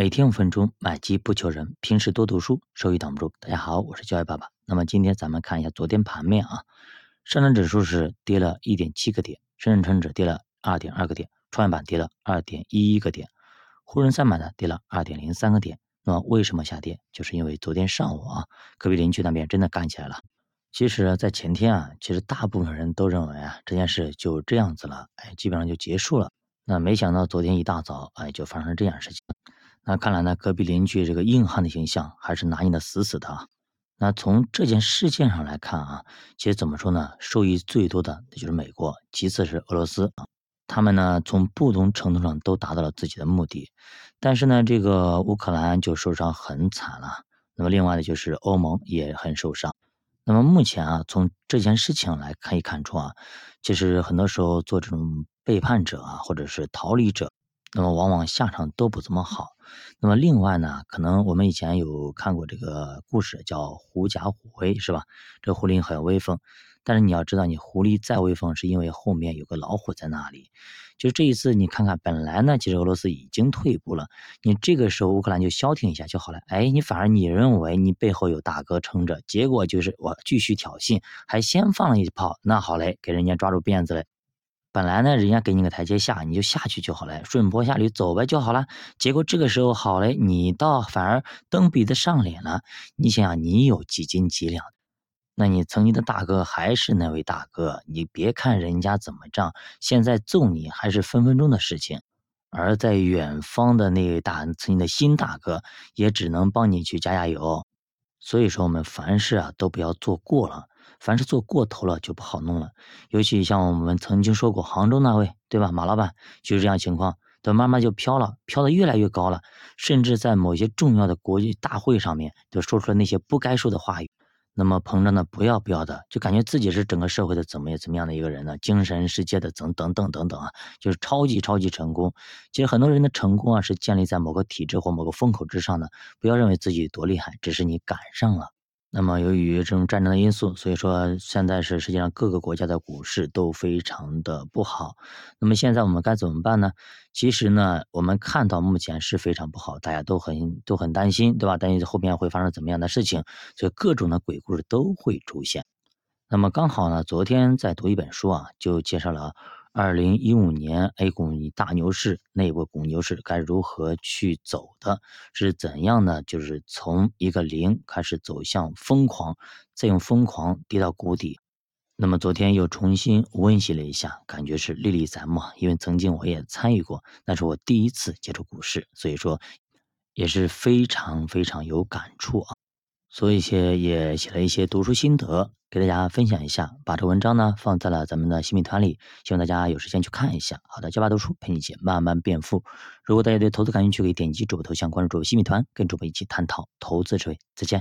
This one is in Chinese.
每天五分钟，买基不求人，平时多读书，收益挡不住。大家好，我是教育爸爸。那么今天咱们看一下昨天盘面啊，上证指数是跌了一点七个点，深圳成指跌了二点二个点，创业板跌了二点一一个点，沪深三百呢跌了二点零三个点。那么为什么下跌？就是因为昨天上午啊，隔壁邻居那边真的干起来了。其实，在前天啊，其实大部分人都认为啊，这件事就这样子了，哎，基本上就结束了。那没想到昨天一大早，哎，就发生这样事情。那看来呢，隔壁邻居这个硬汉的形象还是拿捏的死死的啊。那从这件事件上来看啊，其实怎么说呢，受益最多的那就是美国，其次是俄罗斯啊。他们呢，从不同程度上都达到了自己的目的。但是呢，这个乌克兰就受伤很惨了。那么另外呢，就是欧盟也很受伤。那么目前啊，从这件事情来可以看出啊，其实很多时候做这种背叛者啊，或者是逃离者，那么往往下场都不怎么好。那么另外呢，可能我们以前有看过这个故事，叫狐假虎威，是吧？这狐狸很威风，但是你要知道，你狐狸再威风，是因为后面有个老虎在那里。就这一次，你看看，本来呢，其实俄罗斯已经退步了，你这个时候乌克兰就消停一下就好了。哎，你反而你认为你背后有大哥撑着，结果就是我继续挑衅，还先放了一炮，那好嘞，给人家抓住辫子了。本来呢，人家给你个台阶下，你就下去就好了，顺坡下驴走呗就好了。结果这个时候好嘞，你倒反而蹬鼻子上脸了。你想想，你有几斤几两？那你曾经的大哥还是那位大哥，你别看人家怎么着，现在揍你还是分分钟的事情。而在远方的那位大曾经的新大哥，也只能帮你去加加油。所以说，我们凡事啊都不要做过了。凡是做过头了就不好弄了，尤其像我们曾经说过杭州那位，对吧？马老板就是这样情况，等慢慢就飘了，飘的越来越高了，甚至在某些重要的国际大会上面，就说出了那些不该说的话语。那么膨胀的不要不要的，就感觉自己是整个社会的怎么怎么样的一个人呢？精神世界的等等等等等啊，就是超级超级成功。其实很多人的成功啊，是建立在某个体制或某个风口之上的。不要认为自己多厉害，只是你赶上了。那么，由于这种战争的因素，所以说现在是世界上各个国家的股市都非常的不好。那么现在我们该怎么办呢？其实呢，我们看到目前是非常不好，大家都很都很担心，对吧？担心后面会发生怎么样的事情，所以各种的鬼故事都会出现。那么刚好呢，昨天在读一本书啊，就介绍了。二零一五年 A 股大牛市，那波股牛市该如何去走的？是怎样呢？就是从一个零开始走向疯狂，再用疯狂跌到谷底。那么昨天又重新温习了一下，感觉是历历在目。因为曾经我也参与过，那是我第一次接触股市，所以说也是非常非常有感触啊。所以些也写了一些读书心得，给大家分享一下。把这文章呢放在了咱们的新米团里，希望大家有时间去看一下。好的，教吧读书陪你一起慢慢变富。如果大家对投资感兴趣，可以点击主播头像关注主播新米团，跟主播一起探讨投资智慧。再见。